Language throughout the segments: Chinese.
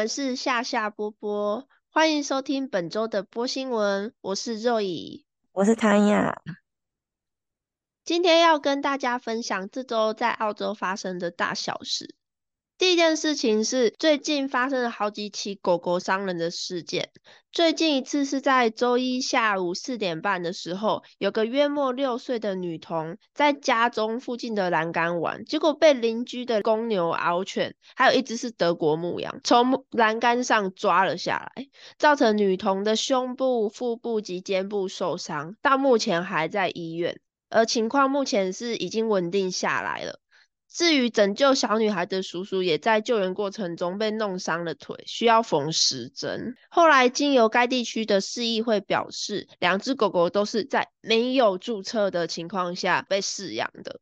好，我们是夏夏波波，欢迎收听本周的波新闻。我是肉乙，我是唐雅。今天要跟大家分享这周在澳洲发生的大小事。第一件事情是最近发生了好几起狗狗伤人的事件。最近一次是在周一下午四点半的时候，有个约莫六岁的女童在家中附近的栏杆玩，结果被邻居的公牛獒犬，还有一只是德国牧羊，从栏杆上抓了下来，造成女童的胸部、腹部及肩部受伤，到目前还在医院，而情况目前是已经稳定下来了。至于拯救小女孩的叔叔，也在救援过程中被弄伤了腿，需要缝十针。后来经由该地区的市议会表示，两只狗狗都是在没有注册的情况下被饲养的。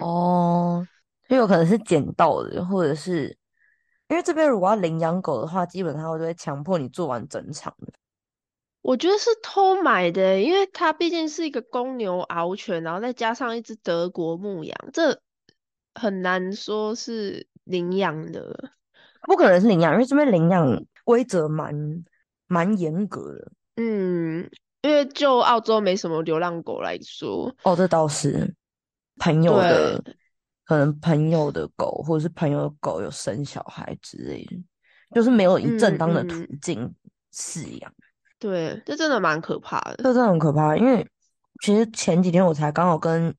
哦，就有可能是捡到的，或者是因为这边如果要领养狗的话，基本上都会强迫你做完整场的。我觉得是偷买的，因为它毕竟是一个公牛獒犬，然后再加上一只德国牧羊，这。很难说是领养的，不可能是领养，因为这边领养规则蛮蛮严格的。嗯，因为就澳洲没什么流浪狗来说，哦，这倒是朋友的，可能朋友的狗或者是朋友的狗有生小孩之类的，就是没有以正当的途径饲养。对，这真的蛮可怕的，这真的很可怕。因为其实前几天我才刚好跟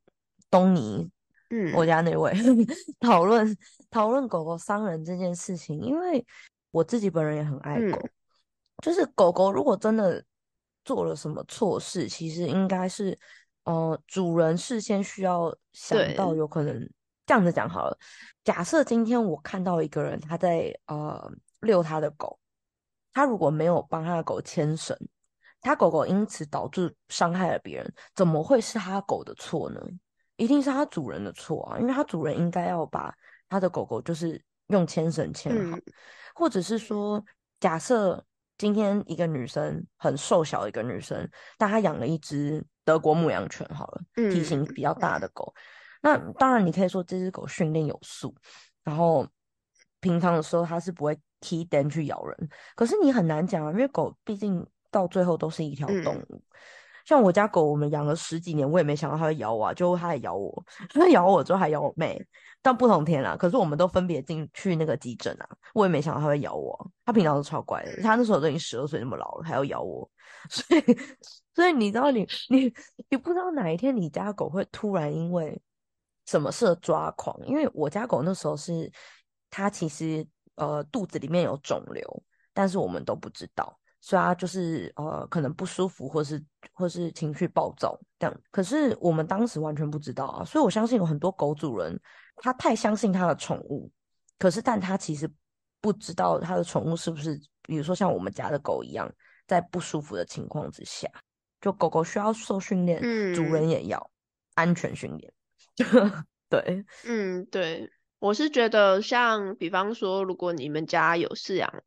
东尼。嗯，我家那位 讨论讨论狗狗伤人这件事情，因为我自己本人也很爱狗，就是狗狗如果真的做了什么错事，其实应该是呃主人事先需要想到有可能这样子讲好了。假设今天我看到一个人他在呃遛他的狗，他如果没有帮他的狗牵绳，他狗狗因此导致伤害了别人，怎么会是他狗的错呢？一定是它主人的错啊，因为它主人应该要把他的狗狗就是用牵绳牵好，或者是说，假设今天一个女生很瘦小的一个女生，但她养了一只德国牧羊犬，好了，体型比较大的狗，那当然你可以说这只狗训练有素，然后平常的时候它是不会踢灯去咬人，可是你很难讲啊，因为狗毕竟到最后都是一条动物。像我家狗，我们养了十几年，我也没想到它会咬我，啊就它也咬我，它咬我之后还咬我妹，但不同天啦。可是我们都分别进去那个急诊啊，我也没想到它会咬我。它平常都超乖的，它那时候都已经十二岁那么老了，还要咬我，所以所以你知道，你你你不知道哪一天你家狗会突然因为什么事抓狂？因为我家狗那时候是它其实呃肚子里面有肿瘤，但是我们都不知道。所以他就是呃，可能不舒服，或是或是情绪暴躁这样。可是我们当时完全不知道啊，所以我相信有很多狗主人，他太相信他的宠物，可是但他其实不知道他的宠物是不是，比如说像我们家的狗一样，在不舒服的情况之下，就狗狗需要受训练，主人也要安全训练。对，嗯，对，我是觉得像比方说，如果你们家有饲养。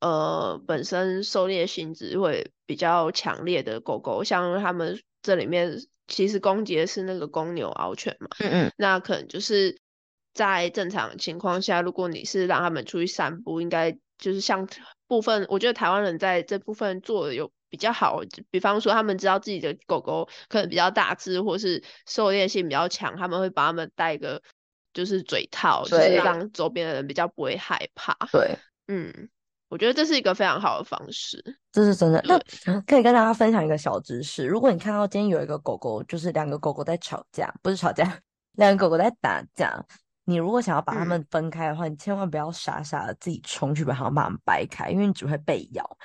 呃，本身狩猎性质会比较强烈的狗狗，像他们这里面其实攻击的是那个公牛獒犬嘛，嗯嗯，那可能就是在正常情况下，如果你是让他们出去散步，应该就是像部分，我觉得台湾人在这部分做的有比较好，比方说他们知道自己的狗狗可能比较大只，或是狩猎性比较强，他们会把他们戴个就是嘴套，就是让周边的人比较不会害怕，对，嗯。我觉得这是一个非常好的方式，这是真的。那可以跟大家分享一个小知识：如果你看到今天有一个狗狗，就是两个狗狗在吵架，不是吵架，两个狗狗在打架，你如果想要把它们分开的话，你千万不要傻傻的自己冲去把它们把它们掰开，因为你只会被咬。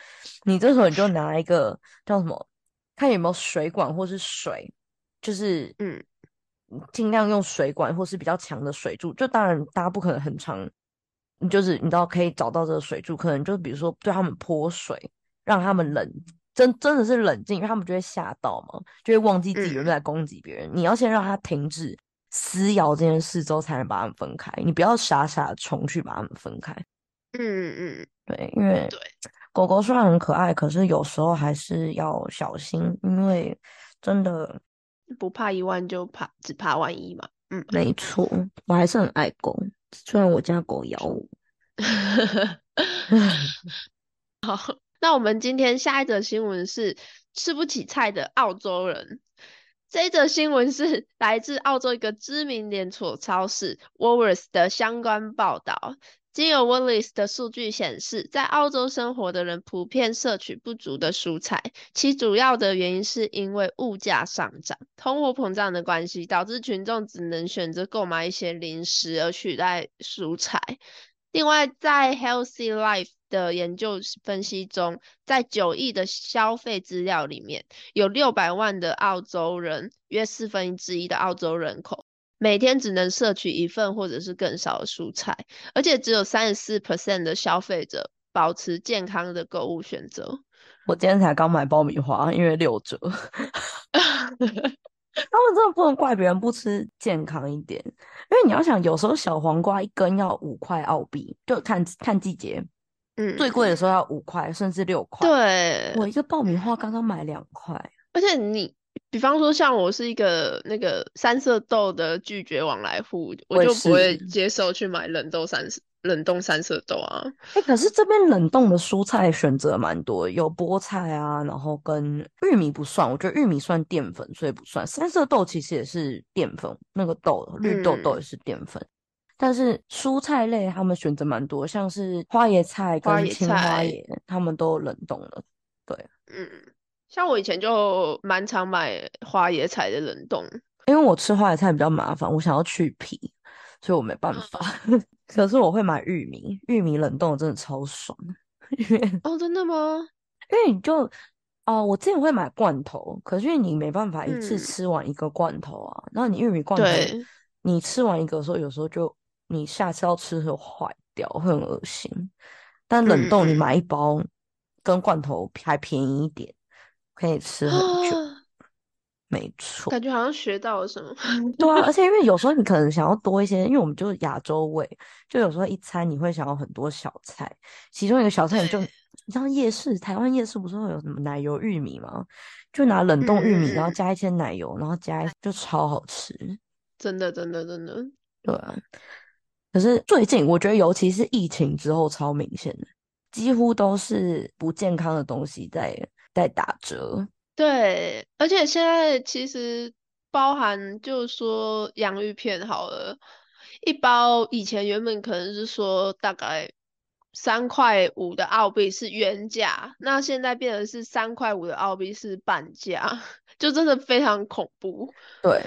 你这时候你就拿一个叫什么，看有没有水管或是水，就是嗯，尽量用水管或是比较强的水柱。就当然大家不可能很长。就是你知道可以找到这个水柱，可能就比如说对他们泼水，让他们冷，真真的是冷静，因为他们就会吓到嘛，就会忘记自己人在攻击别人。你要先让他停止撕咬这件事之后，才能把他们分开。你不要傻傻的冲去把他们分开。嗯嗯，对，因为对狗狗虽然很可爱，可是有时候还是要小心，因为真的不怕一万就怕只怕万一嘛。嗯，没错，我还是很爱狗。虽然我家狗咬我，好，那我们今天下一则新闻是吃不起菜的澳洲人。这一则新闻是来自澳洲一个知名连锁超市 Woolworths 的相关报道。经由 w a l l i s 的数据显示，在澳洲生活的人普遍摄取不足的蔬菜，其主要的原因是因为物价上涨、通货膨胀的关系，导致群众只能选择购买一些零食而取代蔬菜。另外，在 Healthy Life 的研究分析中，在九亿的消费资料里面，有六百万的澳洲人，约四分之一的澳洲人口，每天只能摄取一份或者是更少的蔬菜，而且只有三十四 percent 的消费者保持健康的购物选择。我今天才刚买爆米花，因为六折。他们真的不能怪别人不吃健康一点，因为你要想，有时候小黄瓜一根要五块澳币，就看看季节，嗯，最贵的时候要五块，甚至六块。对，我一个爆米花刚刚买两块，而且你，比方说像我是一个那个三色豆的拒绝往来户，我就不会接受去买冷冻三色。冷冻三色豆啊，哎，可是这边冷冻的蔬菜选择蛮多，有菠菜啊，然后跟玉米不算，我觉得玉米算淀粉，所以不算。三色豆其实也是淀粉，那个豆绿豆豆也是淀粉。但是蔬菜类他们选择蛮多，像是花椰菜跟青花椰，他们都冷冻了。对，嗯，像我以前就蛮常买花椰菜的冷冻，因为我吃花椰菜比较麻烦，我想要去皮。所以我没办法，可是我会买玉米，玉米冷冻真的超爽。哦，真的吗？因为你就哦，我之前会买罐头，可是因为你没办法一次吃完一个罐头啊。然后你玉米罐头，你吃完一个时候，有时候就你下次要吃的时候坏掉，会很恶心。但冷冻你买一包，跟罐头还便宜一点，可以吃很久。没错，感觉好像学到了什么。对啊，而且因为有时候你可能想要多一些，因为我们就是亚洲味，就有时候一餐你会想要很多小菜，其中一个小菜你就，你知道夜市，台湾夜市不是会有什么奶油玉米吗？就拿冷冻玉米，然后加一些奶油，然后加就超好吃。真的，真的，真的。对啊，可是最近我觉得，尤其是疫情之后，超明显的，几乎都是不健康的东西在在打折。对，而且现在其实包含，就是说洋芋片好了，一包以前原本可能是说大概三块五的澳币是原价，那现在变成是三块五的澳币是半价，就真的非常恐怖。对，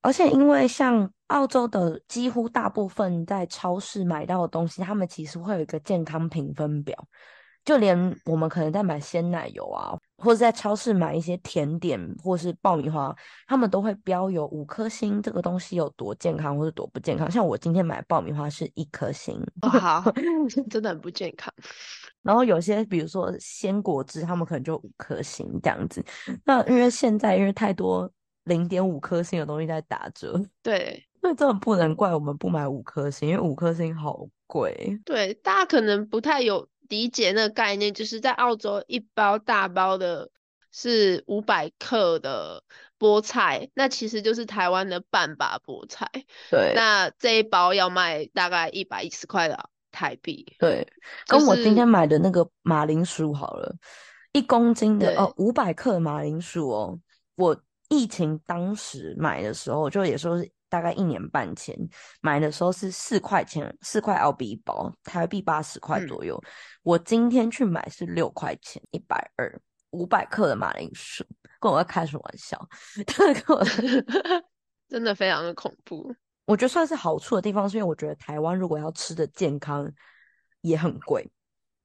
而且因为像澳洲的几乎大部分在超市买到的东西，他们其实会有一个健康评分表。就连我们可能在买鲜奶油啊，或者在超市买一些甜点或是爆米花，他们都会标有五颗星，这个东西有多健康或者多不健康。像我今天买爆米花是一颗星，好，真的很不健康。然后有些比如说鲜果汁，他们可能就五颗星这样子。那因为现在因为太多零点五颗星的东西在打折，对，那真的不能怪我们不买五颗星，因为五颗星好贵。对，大家可能不太有。理解那个概念，就是在澳洲一包大包的是五百克的菠菜，那其实就是台湾的半把菠菜。对，那这一包要卖大概一百一十块的台币。对，跟我今天买的那个马铃薯好了，一公斤的哦，五百克马铃薯哦，我疫情当时买的时候就也说是。大概一年半前买的时候是四块钱，四块澳币一包，台币八十块左右。我今天去买是六块钱，一百二，五百克的马铃薯，跟我在开什么玩笑？真的非常的恐怖。我觉得算是好处的地方，是因为我觉得台湾如果要吃的健康也很贵，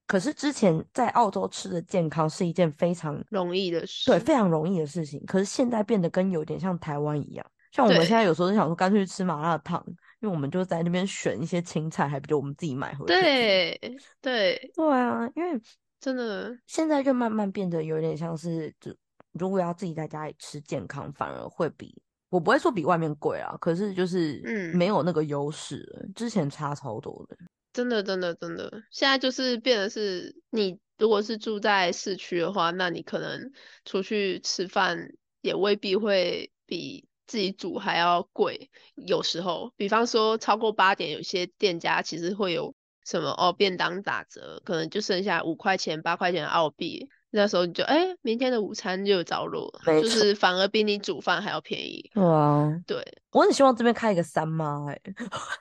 可是之前在澳洲吃的健康是一件非常容易的事，对，非常容易的事情。可是现在变得跟有点像台湾一样。像我们现在有时候就想说，干脆去吃麻辣烫，因为我们就在那边选一些青菜，还不如我们自己买回来。对对对啊，因为真的现在就慢慢变得有点像是，就如果要自己在家里吃健康，反而会比我不会说比外面贵啊，可是就是嗯没有那个优势了。之前差超多的，真的真的真的，现在就是变得是，你如果是住在市区的话，那你可能出去吃饭也未必会比。自己煮还要贵，有时候，比方说超过八点，有些店家其实会有什么哦，便当打折，可能就剩下五块钱、八块钱的澳币，那时候你就哎，明天的午餐就有着落，就是反而比你煮饭还要便宜。对啊，对，我很希望这边开一个三妈，哎，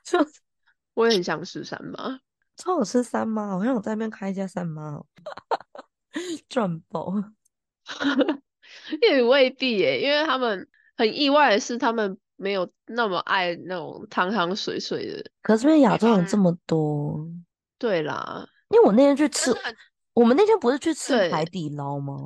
就我也很想吃三妈，超好吃三妈，好像我在那边开一家三妈，赚爆。也未必耶，因为他们很意外的是，他们没有那么爱那种汤汤水水的。可是因为亚洲人这么多，对啦，因为我那天去吃，我们那天不是去吃海底捞吗？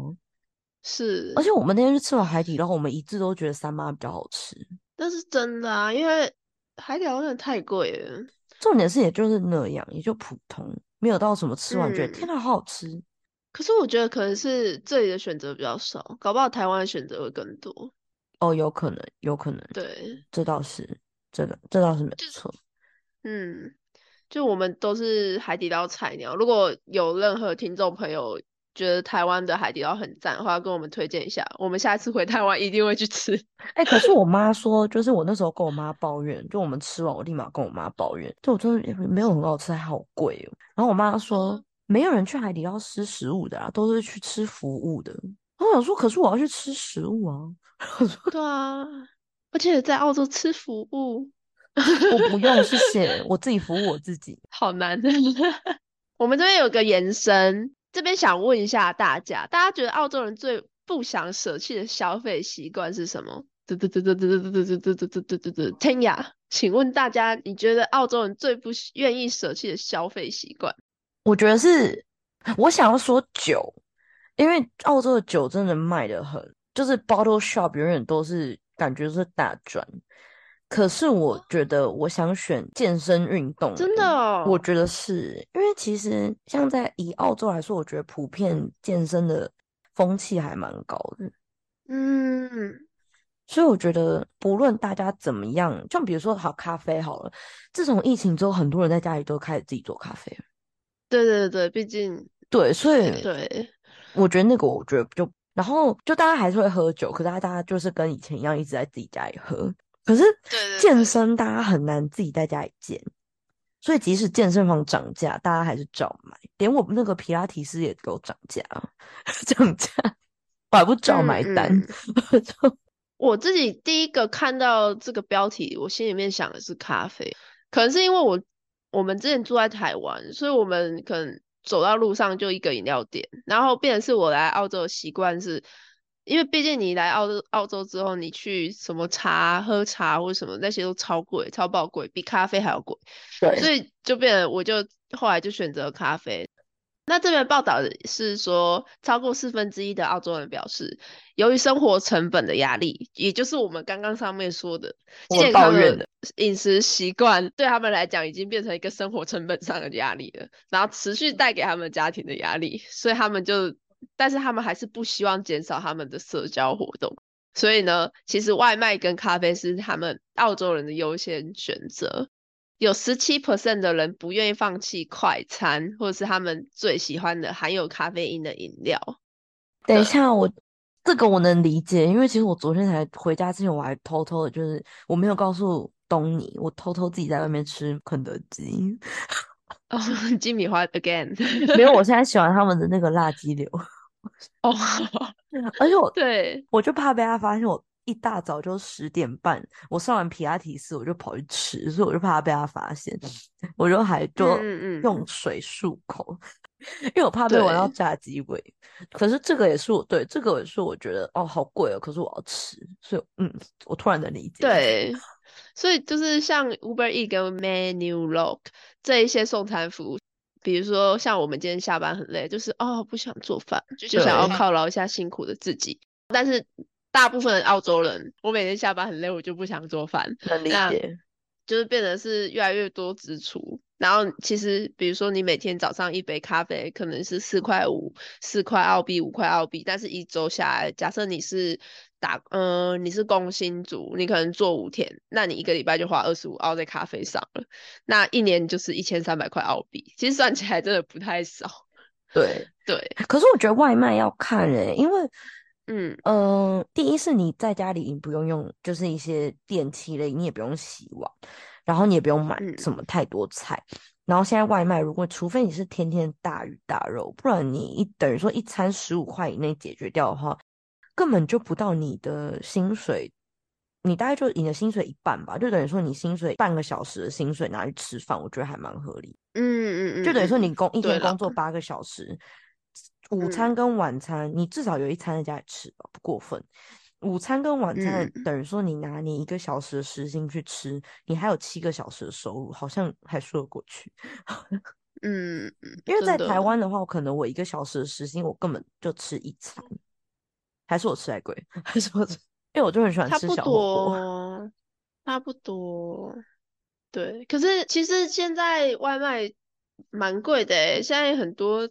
是，而且我们那天去吃完海底捞，我们一致都觉得三妈比较好吃。那是真的啊，因为海底捞真的太贵了。重点是也就是那样，也就普通，没有到什么吃完觉得天哪好好吃。可是我觉得可能是这里的选择比较少，搞不好台湾的选择会更多。哦，有可能，有可能。对，这倒是，这个这倒是没错。嗯，就我们都是海底捞菜鸟。如果有任何听众朋友觉得台湾的海底捞很赞的话，跟我们推荐一下，我们下次回台湾一定会去吃。哎，可是我妈说，就是我那时候跟我妈抱怨，就我们吃完，我立马跟我妈抱怨，就我真的没有很好吃，还好贵哦。然后我妈说。没有人去海底捞吃食物的啊，都是去吃服务的。我想说，可是我要去吃食物啊。对啊，而且在澳洲吃服务，我不用，谢 谢，我自己服务我自己。好难。我们这边有个延伸，这边想问一下大家，大家觉得澳洲人最不想舍弃的消费习惯是什么？嘟嘟嘟嘟嘟嘟嘟嘟嘟嘟嘟嘟嘟嘟。天雅，请问大家，你觉得澳洲人最不愿意舍弃的消费习惯？我觉得是，我想要说酒，因为澳洲的酒真的卖的很，就是 bottle shop 永远都是感觉是大赚。可是我觉得我想选健身运动，真的，我觉得是因为其实像在以澳洲来说，我觉得普遍健身的风气还蛮高的。嗯，所以我觉得不论大家怎么样，像比如说好咖啡好了，自从疫情之后，很多人在家里都开始自己做咖啡了。对对对，毕竟对，所以对，我觉得那个，我觉得就，然后就大家还是会喝酒，可是大家就是跟以前一样，一直在自己家里喝。可是健身大家很难自己在家里健，所以即使健身房涨价，大家还是照买。连我们那个皮拉提斯也给我 涨价，涨价我还不照买单。我自己第一个看到这个标题，我心里面想的是咖啡，可能是因为我。我们之前住在台湾，所以我们可能走到路上就一个饮料店，然后变成是我来澳洲的习惯是，因为毕竟你来澳洲澳洲之后，你去什么茶喝茶或什么那些都超贵，超爆贵，比咖啡还要贵，对，所以就变成我就后来就选择咖啡。那这边报道是说，超过四分之一的澳洲人表示，由于生活成本的压力，也就是我们刚刚上面说的健康的饮食习惯，对他们来讲已经变成一个生活成本上的压力了，然后持续带给他们家庭的压力，所以他们就，但是他们还是不希望减少他们的社交活动，所以呢，其实外卖跟咖啡是他们澳洲人的优先选择。有十七 percent 的人不愿意放弃快餐，或者是他们最喜欢的含有咖啡因的饮料。等一下，我这个我能理解，因为其实我昨天才回家之前，我还偷偷的，就是我没有告诉东尼，我偷偷自己在外面吃肯德基。哦，鸡米花 again，没有，我现在喜欢他们的那个辣鸡柳。哦，而且我对我就怕被他发现我。一大早就十点半，我上完皮拉提斯，我就跑去吃，所以我就怕被他发现，我就还就用水漱口，因为我怕被闻到炸鸡味。可是这个也是我对这个也是我觉得哦好贵哦，可是我要吃，所以嗯，我突然能理解。对，所以就是像 Uber E 跟 Menu Lock 这一些送餐服务，比如说像我们今天下班很累，就是哦不想做饭，就想要犒劳一下辛苦的自己，但是。大部分澳洲人，我每天下班很累，我就不想做饭。能理解，就是变得是越来越多支出。然后其实，比如说你每天早上一杯咖啡可能是四块五、四块澳币、五块澳币，但是一周下来，假设你是打嗯你是工薪族，你可能做五天，那你一个礼拜就花二十五澳在咖啡上了。那一年就是一千三百块澳币，其实算起来真的不太少。对对，可是我觉得外卖要看诶，因为。嗯嗯，第一是你在家里你不用用，就是一些电器类，你也不用洗碗，然后你也不用买什么太多菜，然后现在外卖，如果除非你是天天大鱼大肉，不然你一等于说一餐十五块以内解决掉的话，根本就不到你的薪水。你大概就你的薪水一半吧，就等于说你薪水半个小时的薪水拿去吃饭，我觉得还蛮合理。嗯嗯嗯，就等于说你工一天工作八个小时，午餐嗯跟晚餐你至少有一餐在家里吃吧，不过分。午餐跟晚餐嗯等于说你拿你一个小时的时薪去吃，你还有七个小时的收入，好像还说得过去。嗯，嗯因为在台湾的话，我可能我一个小时的时薪，我根本就吃一餐，还是我吃太贵，还是我吃，因为我就很喜欢吃小火锅。多，差不多。对，可是其实现在外卖蛮贵的诶，现在很多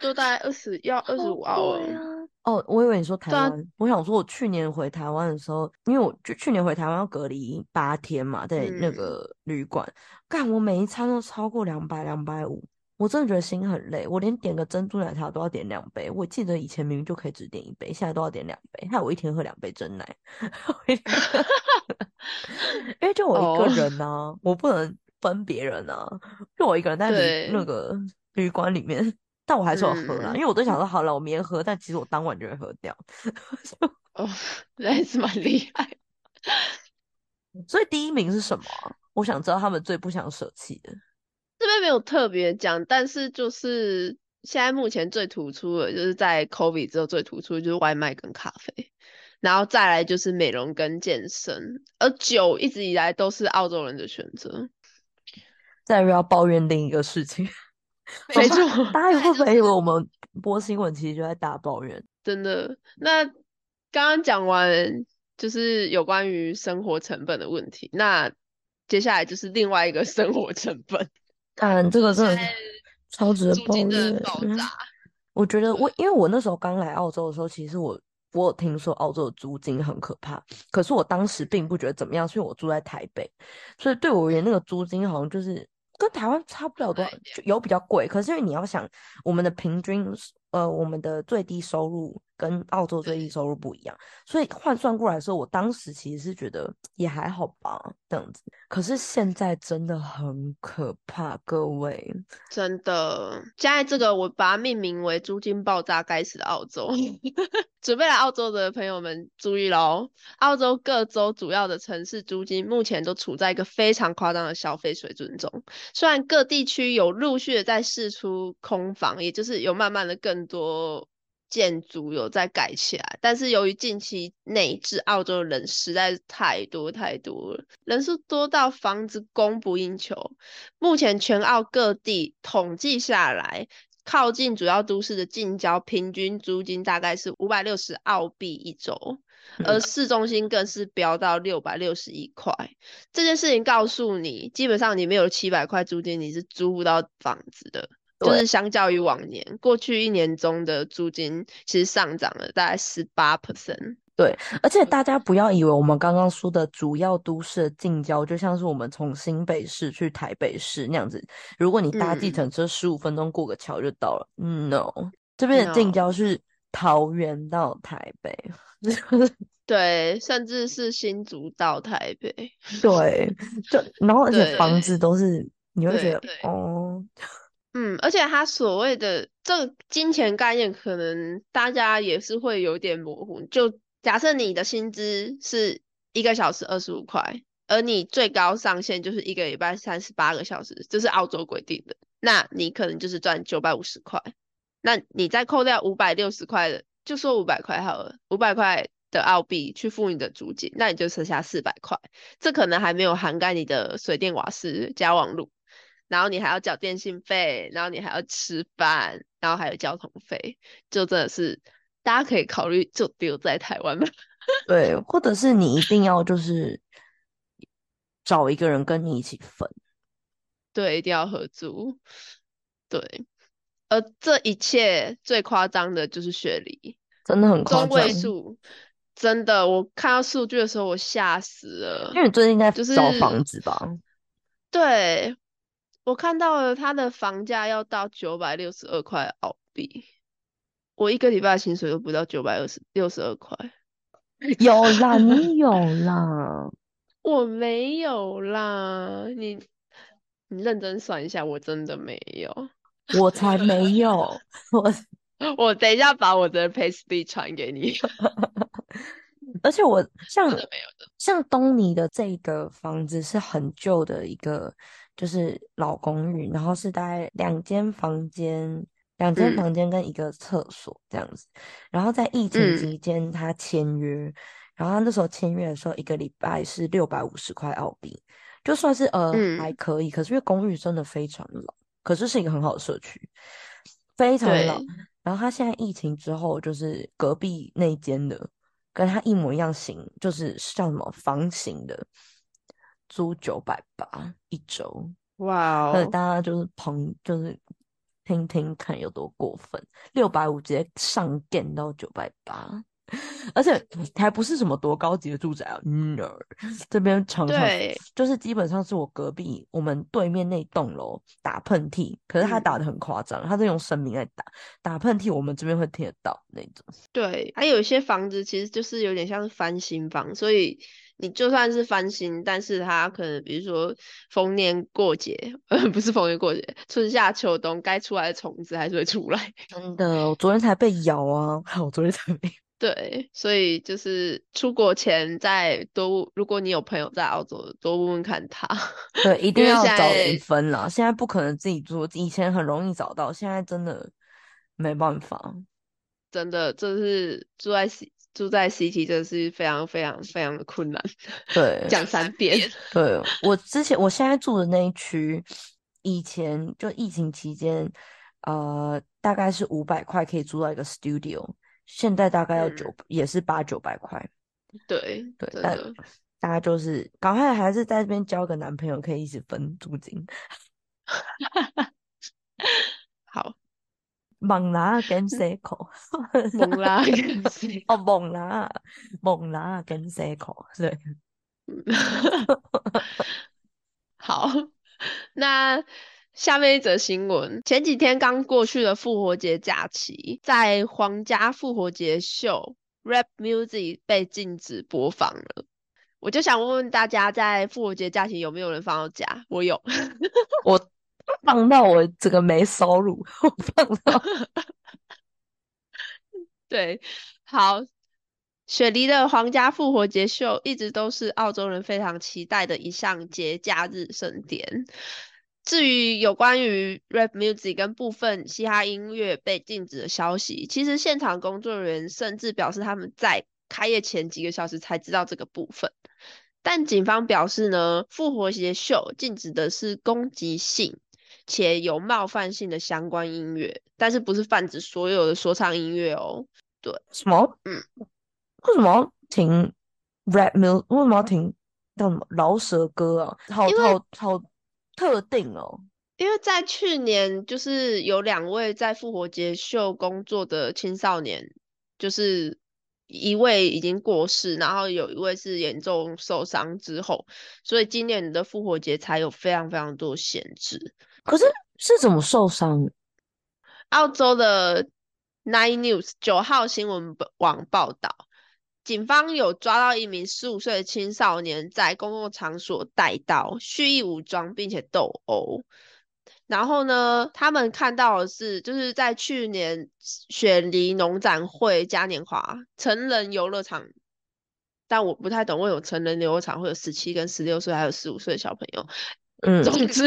都大概二十要二十五澳诶。对啊。哦，我以为你说台对啊湾，我想说，我去年回台湾的时候，因为我就去年回台湾要隔离八天嘛，在那嗯个旅馆，干我每一餐都超过两百、两百五，我真的觉得心很累，我连点个珍珠奶茶都要点两杯。我记得以前明明就可以只点一杯，现在都要点两杯，害我一天喝两杯真奶。因为就我一个哦人呢、我不能分别人啊，就我一个人在旅那对个旅馆里面，但我还是有喝啦，嗯因为我都想说好了，我明天喝，但其实我当晚就会喝掉。哦，那还是蛮厉害。所以第一名是什么啊、我想知道他们最不想舍弃的。这边没有特别讲，但是就是现在目前最突出的，就是在 COVID 之后最突出的就是外卖跟咖啡，然后再来就是美容跟健身，而酒一直以来都是澳洲人的选择。再又要抱怨另一个事情，没错，大家会不会以为我们播新闻其实就在大抱怨？真的。那刚刚讲完就是有关于生活成本的问题，那接下来就是另外一个 生活成本，但这个真的是超值的爆炸。我觉得我因为我那时候刚来澳洲的时候，其实我我有听说澳洲的租金很可怕，可是我当时并不觉得怎么样，是因为我住在台北，所以对我而言，那个租金好像就是跟台湾差不了多少，就有比较贵。可是因为你要想，我们的平均呃，我们的最低收入跟澳洲最低收入不一样，所以换算过来的时候，我当时其实是觉得也还好吧，这样子。可是现在真的很可怕，各位。真的，现在这个我把它命名为“租金爆炸该死的澳洲”。准备来澳洲的朋友们注意喽！澳洲各州主要的城市租金目前都处在一个非常夸张的消费水准中。虽然各地区有陆续的在释出空房，也就是有慢慢的更多建筑有在改起来，但是由于近期内至澳洲的人实在是太多太多了，人数多到房子供不应求。目前全澳各地统计下来，靠近主要都市的近郊平均租金大概是五百六十澳币一周，而嗯市中心更是飙到六百六十一块。这件事情告诉你，基本上你没有七百块租金，你是租不到房子的。就是相较于往年，过去一年中的租金其实上涨了大概十八 percent。对，而且大家不要以为我们刚刚说的主要都市的近郊，就像是我们从新北市去台北市那样子。如果你搭计嗯程车，十五分钟过个桥就到了。嗯 No，这边的近郊是桃园到台北。对，甚至是新竹到台北。对，就然后而且房子都是你会觉得哦，嗯，而且他所谓的这个金钱概念，可能大家也是会有点模糊。就假设你的薪资是一个小时二十五块，而你最高上限就是一个礼拜三十八个小时，这是澳洲规定的，那你可能就是赚九百五十块。那你再扣掉五百六十块的，就说五百块好了，五百块的澳币去付你的租金，那你就剩下四百块。这可能还没有涵盖你的水电瓦斯加网路。然后你还要缴电信费，然后你还要吃饭，然后还有交通费，就真的是大家可以考虑就留在台湾吧。对，或者是你一定要就是找一个人跟你一起分。对，一定要合租。对，而这一切最夸张的就是雪梨，真的很夸中位。数真的，我看到数据的时候我吓死了因。为你最近在就是找房子吧？对，我看到了他的房价要到九百六十二块澳币，我一个礼拜的薪水都不到九百二十六十二块。有啦，你 有啦。我没有啦，你你认真算一下，我真的没有，我才没有，我 我等一下把我的 p a s t 传给你。而且我像像东尼的这个房子是很旧的一个，就是老公寓，然后是大概两间房间，两间嗯房间跟一个厕所这样子。然后在疫情嗯期间他签约，然后他那时候签约的时候一个礼拜是六百五十块澳币，就算是呃嗯还可以，可是因为公寓真的非常老，可是是一个很好的社区，非常老。然后他现在疫情之后，就是隔壁那间的，跟他一模一样型，就是叫什么房型的，租九百八一周。哇哦，所以大家就是朋，就是听听看有多过分，六百五直接上电到九百八，而且还不是什么多高级的住宅啊，no，这边常常，就是基本上是我隔壁我们对面那栋楼打喷嚏，可是他嗯打的很夸张，他是用生命在打，打喷嚏我们这边会听得到那种。对，还有一些房子其实就是有点像是翻新房，所以你就算是翻新，但是它可能比如说逢年过节，呃，不是逢年过节，春夏秋冬该出来的虫子还是会出来。真的，我昨天才被咬啊！我昨天才被。对，所以就是出国前再多，如果你有朋友在澳洲，多问问看他。对，一定要找人在分啦。现在不可能自己做，以前很容易找到，现在真的没办法。真的，就是住在住在 CT，真的是非常非常非常的困难。对，讲三遍。对，我之前我现在住的那一区，以前就疫情期间，呃，大概是五百块可以租到一个 studio，现在大概要嗯九、也是八九百块。对，对，但。大家就是赶快还是在这边交个男朋友，可以一起分租金。蒙拉跟 C 哦，猛拿猛拿跟 C 口，对。好，那下面一则新闻，前几天刚过去的复活节假期，在皇家复活节秀 rap music 被禁止播放了。我就想问问大家，在复活节假期有没有人放到假？我有，我 放到我这个没收入，我放到 对，好。雪梨的皇家复活节秀一直都是澳洲人非常期待的一项节假日盛典。至于有关于 rap music 跟部分嘻哈音乐被禁止的消息，其实现场工作人员甚至表示他们在开业前几个小时才知道这个部分。但警方表示呢，复活节秀禁止的是攻击性且有冒犯性的相关音乐，但是不是泛指所有的说唱音乐哦。对什么？嗯，为什么要停 rap music？为什么要停叫什么饶舌歌啊？好好好特定哦。因为在去年，就是有两位在复活节秀工作的青少年，就是一位已经过世，然后有一位是严重受伤之后，所以今年的复活节才有非常非常多限制。可是是怎么受伤？澳洲的 Nine News 九号新闻网报道，警方有抓到一名十五岁的青少年在公共场所带刀、蓄意武装并且斗殴。然后呢，他们看到的是，就是在去年雪梨农展会嘉年华成人游乐场，但我不太懂为什么成人游乐场会有十七跟十六岁还有十五岁的小朋友。嗯，总之，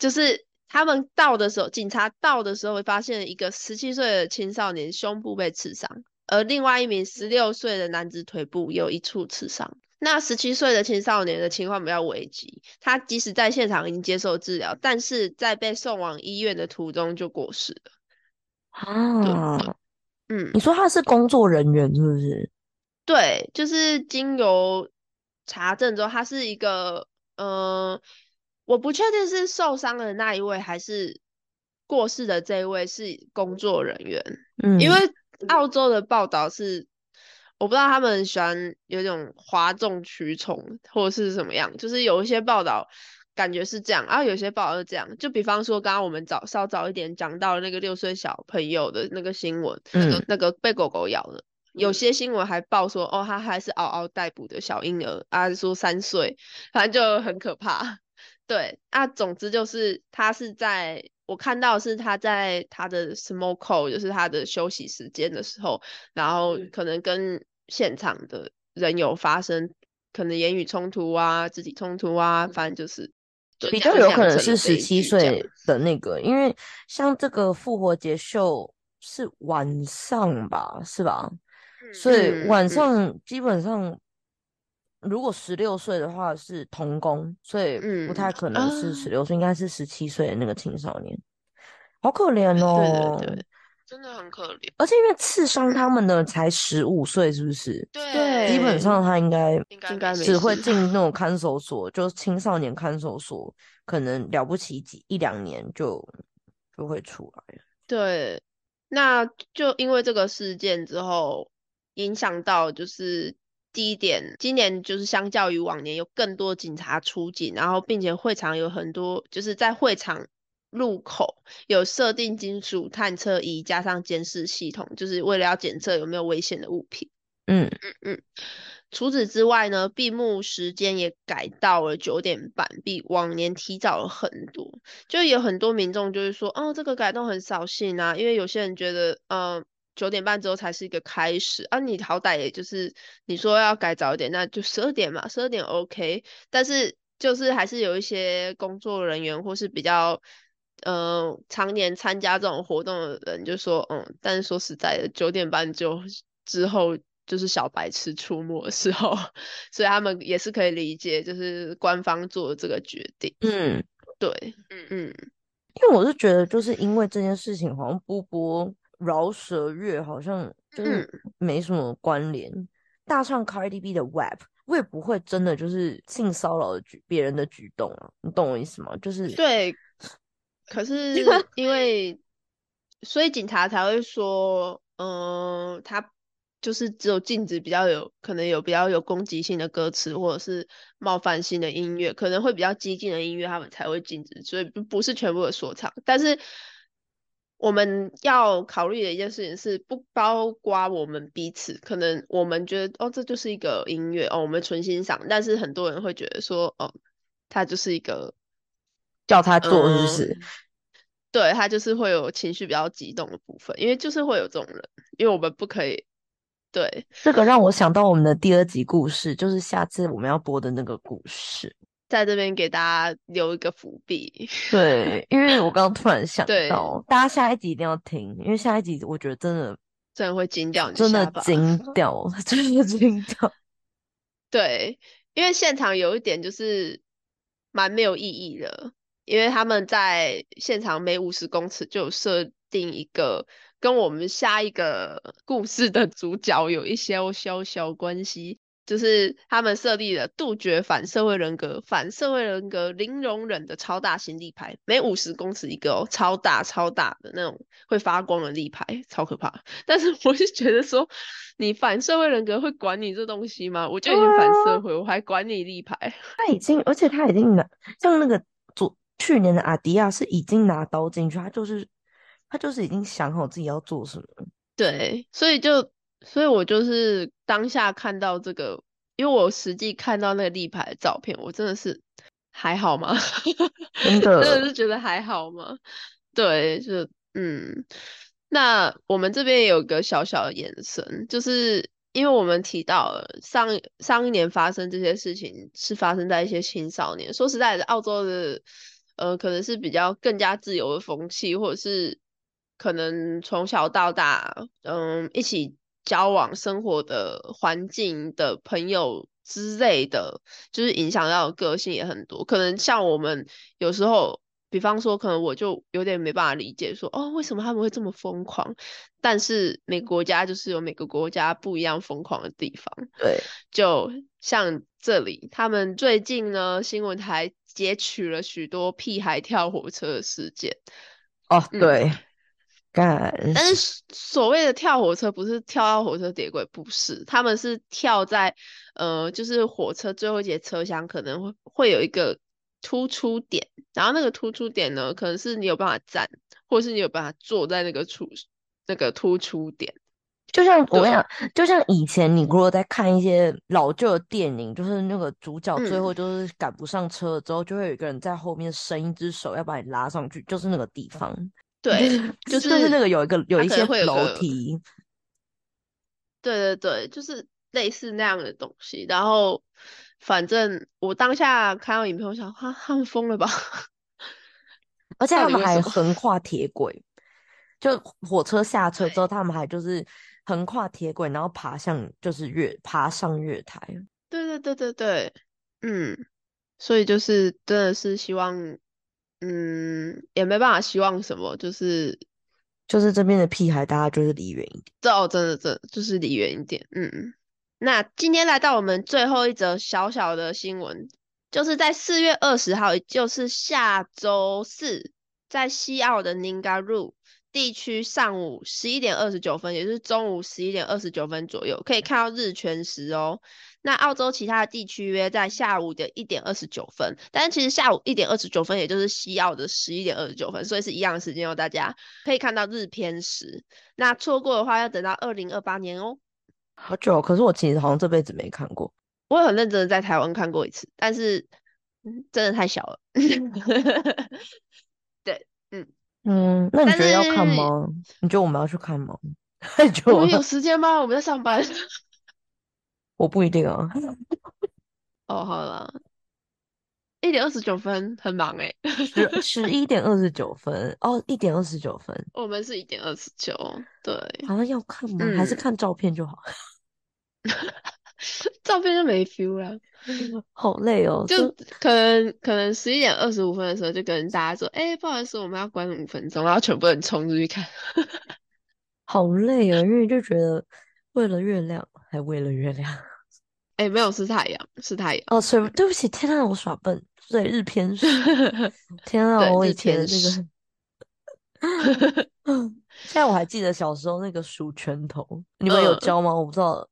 就是他们到的时候，警察到的时候，发现一个十七岁的青少年胸部被刺伤，而另外一名十六岁的男子腿部有一处刺伤。那十七岁的青少年的情况比较危急，他即使在现场已经接受治疗，但是在被送往医院的途中就过世了。啊，嗯你，说他是工作人员是不是？对，就是经由查证之后，他是一个，呃，我不确定是受伤的那一位还是过世的这一位是工作人员，嗯，因为澳洲的报道是，我不知道他们喜欢有种哗众取宠或者是什么样，就是有一些报道感觉是这样，然后有些报道是这样，就比方说刚刚我们早稍早一点讲到那个六岁小朋友的那个新闻，嗯。那个被狗狗咬的。有些新闻还报说，哦，他还是嗷嗷待哺的小婴儿，啊，说三岁，反正就很可怕。对啊，总之就是他是在我看到是他在他的 smoke，call，就是他的休息时间的时候，然后可能跟现场的人有发生可能言语冲突啊、肢体冲突啊，反正就是比较有可能是十七岁的那个，因为像这个复活节秀是晚上吧，是吧？所以晚上基本上。如果十六岁的话是童工，所以不太可能是十六岁，应该是十七岁的那个青少年，好可怜哦，对对对，真的很可怜。而且因为刺伤他们的才十五岁，是不是？对，基本上他应该应该只会进那种看守所，就是青少年看守所，可能了不起几一两年就就会出来了。对，那就因为这个事件之后，影响到就是。第一点，今年就是相较于往年有更多警察出警，然后并且会场有很多，就是在会场入口有设定金属探测仪加上监视系统，就是为了要检测有没有危险的物品。嗯嗯嗯。除此之外呢，闭幕时间也改到了九点半，比往年提早了很多。就有很多民众就是说，哦，这个改动很扫兴啊，因为有些人觉得，嗯。九点半之后才是一个开始啊！你好歹也就是你说要改早一点，那就十二点嘛，十二点 OK。但是就是还是有一些工作人员或是比较嗯常年参加这种活动的人就说，嗯，但是说实在的，九点半就之后就是小白痴出没的时候，所以他们也是可以理解，就是官方做的这个决定。嗯，对，嗯嗯，因为我是觉得就是因为这件事情，好像波波。饶舌乐好像就是没什么关联。大唱 Cardi B 的 Web，我也不会真的就是性骚扰的举别人的举动啊，你懂我意思吗？就是对，可是 因为所以警察才会说，嗯，他就是只有禁止比较有可能有比较有攻击性的歌词或者是冒犯性的音乐，可能会比较激进的音乐，他们才会禁止，所以不不是全部的说唱，但是。我们要考虑的一件事情是，不包括我们彼此。可能我们觉得，哦，这就是一个音乐，哦，我们纯欣赏。但是很多人会觉得说，哦，他就是一个叫他做，是不是？对他就是会有情绪比较激动的部分，因为就是会有这种人，因为我们不可以。对，这个让我想到我们的第二集故事，就是下次我们要播的那个故事。在这边给大家留一个伏笔，对，因为我刚刚突然想到，大家下一集一定要听，因为下一集我觉得真的真的会惊掉你，真的惊掉，真的惊掉。对，因为现场有一点就是蛮没有意义的，因为他们在现场每五十公尺就设定一个跟我们下一个故事的主角有一些小小关系。就是他们设立了杜绝反社会人格、反社会人格零容忍的超大型立牌，每五十公尺一个哦，超大超大的那种会发光的立牌，超可怕。但是我是觉得说，你反社会人格会管你这东西吗？我就已经反社会，我还管你立牌？他已经，而且他已经拿，像那个昨去年的阿迪亚是已经拿刀进去，他就是他就是已经想好自己要做什么。对，所以就。所以我就是当下看到这个，因为我实际看到那个立牌的照片，我真的是还好吗？真的，真的是觉得还好吗？对，就嗯，那我们这边有个小小的延伸，就是因为我们提到了上上一年发生这些事情是发生在一些青少年。说实在的，澳洲的呃，可能是比较更加自由的风气，或者是可能从小到大，嗯，一起。交往生活的环境的朋友之类的，就是影响到个性也很多。可能像我们有时候，比方说，可能我就有点没办法理解，说哦，为什么他们会这么疯狂？但是每个国家就是有每个国家不一样疯狂的地方。对，就像这里，他们最近呢，新闻台截取了许多屁孩跳火车的事件。哦，对。但是所谓的跳火车不是跳到火车铁轨，不是，他们是跳在呃，就是火车最后一节车厢可能会会有一个突出点，然后那个突出点呢，可能是你有办法站，或是你有办法坐在那个出那个突出点，就像我跟你讲，就像以前你如果在看一些老旧的电影，就是那个主角最后就是赶不上车了之后，就会有一个人在后面伸一只手要把你拉上去，就是那个地方。对，就是那个有一个有一些楼梯。对对对，就是类似那样的东西。然后，反正我当下看到影片，我想，哈，他们疯了吧？而且他们还横跨铁轨，就火车下车之后，他们还就是横跨铁轨，然后爬向就是月爬上月台。对对对对对，嗯，所以就是真的是希望，嗯，也没办法希望什么，就是就是这边的屁孩，大家就是离远一点。这哦，真的真就是离远一点。嗯，那今天来到我们最后一则小小的新闻。就是在四月二十号，也就是下周四，在西澳的 Ningaroo 地区上午十一点二十九分，也就是中午十一点二十九分左右，可以看到日全食哦。那澳洲其他的地区约在下午的一点二十九分，但是其实下午一点二十九分，也就是西澳的十一点二十九分，所以是一样的时间哦。大家可以看到日偏食，那错过的话要等到二零二八年哦。好久，可是我其实好像这辈子没看过。我很认真的在台湾看过一次，但是真的太小了。对，嗯嗯，那你觉得要看吗？你觉得我们要去看吗？我们有时间吗？我们在上班。我不一定啊。哦，好了，一点二十九分，很忙哎。十十一点二十九分，哦，一点二十九分。我们是一点二十九，对。好像要看吗？还是看照片就好？照片就没 feel 了，好累哦。就可能可能十一点二十五分的时候，就跟大家说：“哎，不好意思，我们要关五分钟。”然后全部人冲出去看，好累哦，因为就觉得为了月亮，还为了月亮。哎，没有是太阳，是太阳。哦，所以对不起，天啊，我耍笨。对，日偏食。天啊，我以前那个，现在我还记得小时候那个数拳头，你们有教吗？我不知道。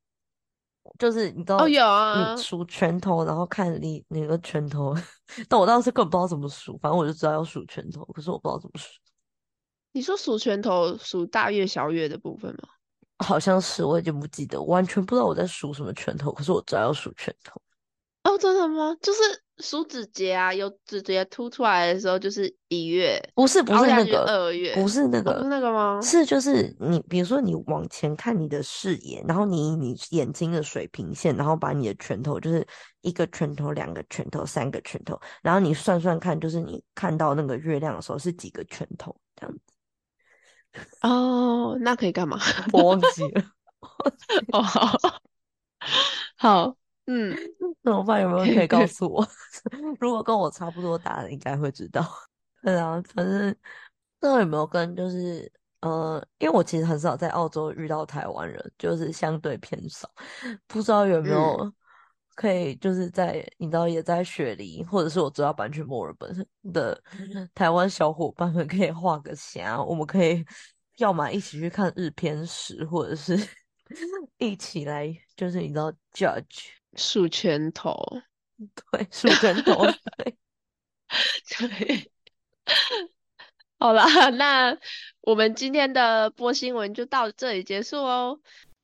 就是你知道，你数拳头，然后看你哪个拳头。但我当时根本不知道怎么数，反正我就知道要数拳头，可是我不知道怎么数。你说数拳头，数大月小月的部分吗？好像是，我已经不记得，完全不知道我在数什么拳头，可是我知道要数拳头。哦，真的吗？就是。数指节啊，有指节凸出来的时候就是一月，不是不是那个二月，不是那个，那个吗？是就是你，比如说你往前看你的视野，然后你你眼睛的水平线，然后把你的拳头就是一个拳头、两个拳头、三个拳头，然后你算算看，就是你看到那个月亮的时候是几个拳头这样子。哦，那可以干嘛？我忘记了。哦，好，好。嗯，那我爸有没有可以告 诉我？如果跟我差不多大的，应该会知道。对啊，反正那有没有跟就是呃，因为我其实很少在澳洲遇到台湾人，就是相对偏少。不知道有没有可以就是在你知道也在雪梨，或者是我知道搬去墨尔本的 台湾小伙伴们，可以画个虾，我们可以要么一起去看日偏食，或者是一起来就是你知道 judge。数拳头，对，数拳头，对，对。好啦，那我们今天的播新闻就到这里结束哦。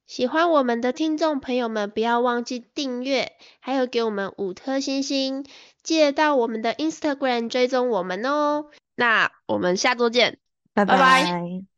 喜欢我们的听众朋友们，不要忘记订阅，还有给我们五颗星星，记得到我们的 Instagram 追踪我们哦。那我们下周见，拜拜。